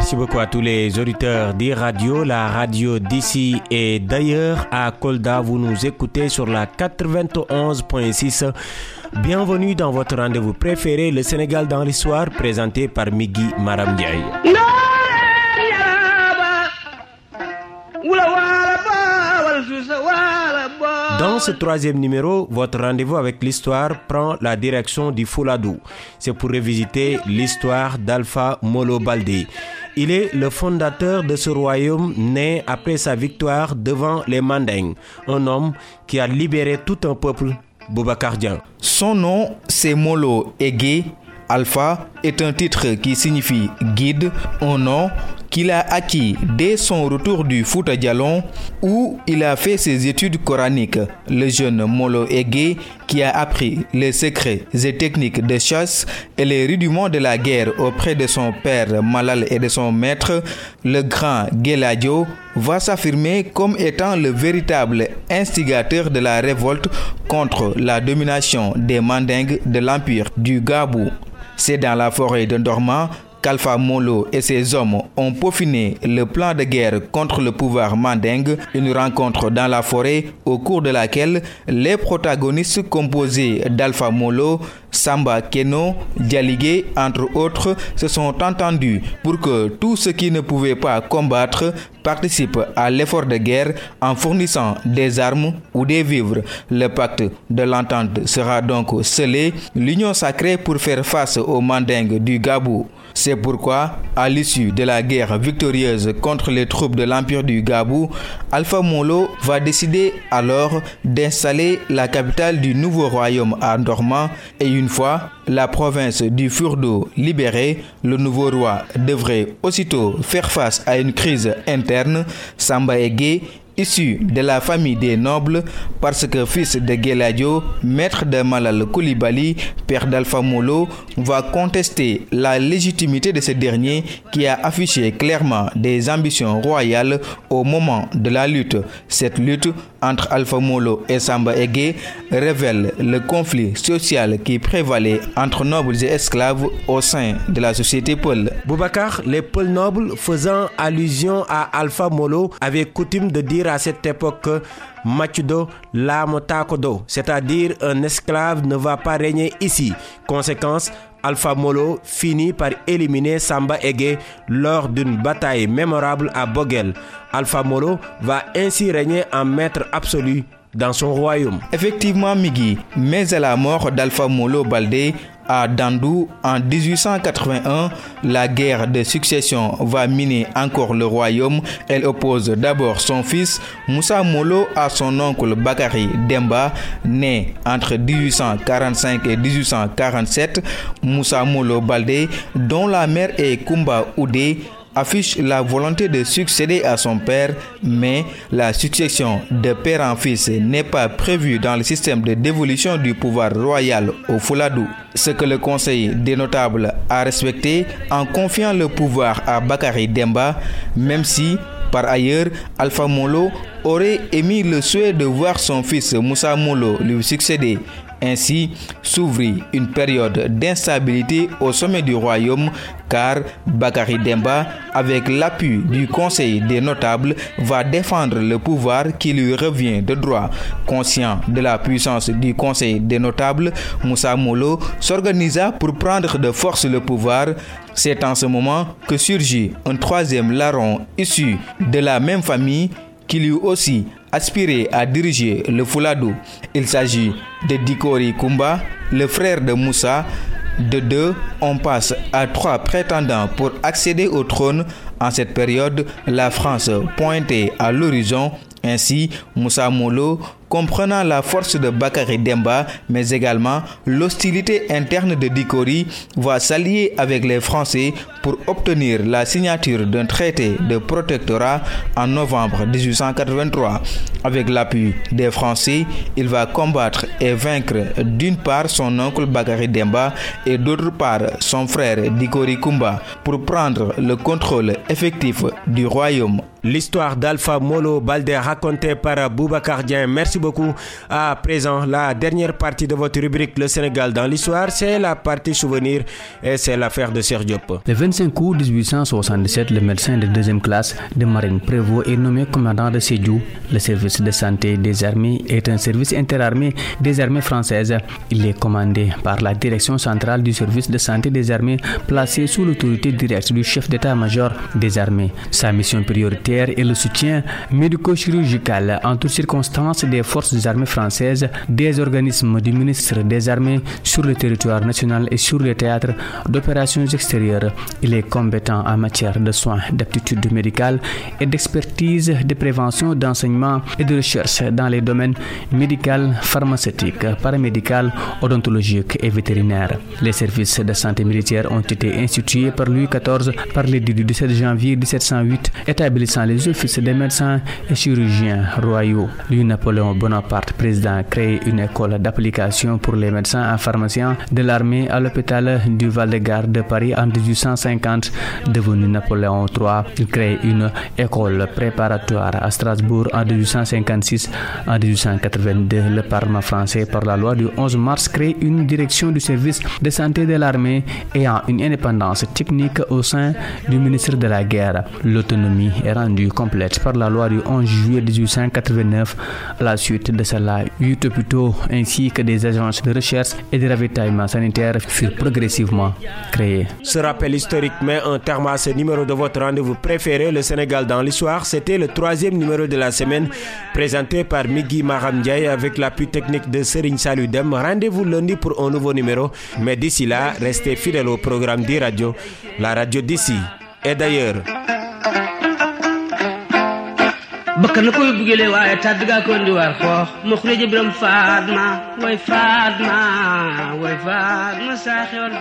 Merci beaucoup à tous les auditeurs des radios, la radio d'ici et d'ailleurs à Kolda. Vous nous écoutez sur la 91.6. Bienvenue dans votre rendez-vous préféré, le Sénégal dans l'histoire, présenté par Migui Maramdiaye. Dans ce troisième numéro, votre rendez-vous avec l'histoire prend la direction du Fouladou. C'est pour revisiter l'histoire d'Alpha Molo Baldé. Il est le fondateur de ce royaume né après sa victoire devant les Mandingues, un homme qui a libéré tout un peuple boubacardien. Son nom, c'est Molo Ege. Alpha est un titre qui signifie guide, un nom qu'il a acquis dès son retour du Fouta Djalon où il a fait ses études coraniques. Le jeune Molo Ege qui a appris les secrets et techniques de chasse et les rudiments de la guerre auprès de son père Malal et de son maître, le grand Geladio, va s'affirmer comme étant le véritable instigateur de la révolte contre la domination des Mandingues de l'empire du Gabou. C'est dans la forêt de qu'Alpha Molo et ses hommes ont peaufiné le plan de guerre contre le pouvoir mandingue, une rencontre dans la forêt au cours de laquelle les protagonistes composés d'Alpha Molo, Samba Keno, Dialigué, entre autres, se sont entendus pour que tous ceux qui ne pouvaient pas combattre participent à l'effort de guerre en fournissant des armes ou des vivres. Le pacte de l'entente sera donc scellé, l'union sacrée pour faire face aux mandingues du Gabou. C'est pourquoi, à l'issue de la guerre victorieuse contre les troupes de l'Empire du Gabou, Alpha Molo va décider alors d'installer la capitale du nouveau royaume à Dormant et une fois la province du Furdo libérée, le nouveau roi devrait aussitôt faire face à une crise interne. Samba Ege issu de la famille des nobles parce que fils de Geladio, maître de Malal Koulibaly, père d'Alpha Molo, va contester la légitimité de ce dernier qui a affiché clairement des ambitions royales au moment de la lutte. Cette lutte entre Alpha Molo et Samba Ege révèle le conflit social qui prévalait entre nobles et esclaves au sein de la société Peul. Boubacar, les Peul nobles faisant allusion à Alpha Molo avaient coutume de dire à cette époque que Machudo Lamotakodo, c'est-à-dire un esclave ne va pas régner ici. Conséquence, Alpha Molo finit par éliminer Samba Ege lors d'une bataille mémorable à Bogel. Alpha Molo va ainsi régner en maître absolu dans son royaume. Effectivement, Migi, mais à la mort d'Alpha Molo Baldé, à Dandou en 1881, la guerre de succession va miner encore le royaume. Elle oppose d'abord son fils Moussa Molo à son oncle Bakari Demba, né entre 1845 et 1847. Moussa Molo Baldé, dont la mère est Kumba Oudé, affiche la volonté de succéder à son père, mais la succession de père en fils n'est pas prévue dans le système de dévolution du pouvoir royal au Fouladou. Ce que le Conseil des notables a respecté en confiant le pouvoir à Bakari Demba, même si par ailleurs, Alpha Molo aurait émis le souhait de voir son fils Moussa Molo lui succéder. Ainsi s'ouvrit une période d'instabilité au sommet du royaume car Bakari Demba, avec l'appui du Conseil des notables, va défendre le pouvoir qui lui revient de droit. Conscient de la puissance du Conseil des notables, Moussa Molo s'organisa pour prendre de force le pouvoir. C'est en ce moment que surgit un troisième larron issu de la même famille qui lui aussi aspirait à diriger le Fouladou. Il s'agit de Dikori Kumba, le frère de Moussa. De deux, on passe à trois prétendants pour accéder au trône. En cette période, la France pointait à l'horizon. Ainsi, Moussa Molo comprenant la force de Bakary Demba, mais également l'hostilité interne de Dikori, va s'allier avec les Français pour obtenir la signature d'un traité de protectorat en novembre 1883. Avec l'appui des Français, il va combattre et vaincre d'une part son oncle Bakary Demba et d'autre part son frère Dikori Kumba pour prendre le contrôle effectif du royaume. L'histoire d'Alpha Molo Balde racontée par Boubacar Dien. Merci beaucoup. À présent, la dernière partie de votre rubrique Le Sénégal dans l'histoire, c'est la partie souvenir et c'est l'affaire de Serge Diop. Le 25 août 1877, le médecin de deuxième classe de marine Prévost est nommé commandant de Sédhiou. Le service de santé des armées est un service interarmé des armées françaises. Il est commandé par la direction centrale du service de santé des armées placé sous l'autorité directe du chef d'état-major des armées. Sa mission prioritaire est le soutien médico-chirurgical en toutes circonstances des forces armées françaises, des organismes du ministre des armées sur le territoire national et sur le théâtre d'opérations extérieures. Il est compétent en matière de soins, d'aptitude médicale et d'expertise, de prévention, d'enseignement et de recherche dans les domaines médical, pharmaceutique, paramédical, odontologique et vétérinaire. Les services de santé militaire ont été institués par Louis XIV par l'édit du 17 janvier 1708 établissant les offices des médecins et chirurgiens royaux. Louis-Napoléon Bonaparte, président, crée une école d'application pour les médecins et pharmaciens de l'armée à l'hôpital du Val-de-Garde de Paris en 1850. Devenu Napoléon III, il crée une école préparatoire à Strasbourg en 1856. En 1882, le Parlement français, par la loi du 11 mars, crée une direction du service de santé de l'armée ayant une indépendance technique au sein du ministre de la Guerre. L'autonomie est rendue complète par la loi du 11 juillet 1889. À la suite de cela, huit hôpitaux ainsi que des agences de recherche et de ravitaillement sanitaire furent progressivement créés. Ce rappel historique met un terme à ce numéro de votre rendez-vous préféré, le Sénégal dans l'histoire. C'était le troisième numéro de la semaine présenté par Migui Maram Ndiaye avec l'appui technique de Serigne Saludem. Rendez-vous lundi pour un nouveau numéro. Mais d'ici là, restez fidèles au programme d'e-radio, la radio d'ici et d'ailleurs. Bakka na koy bugele waaye tàdd gaa ko ndi war xoox ma xureje biram faatma way faatma way faatma saa xewal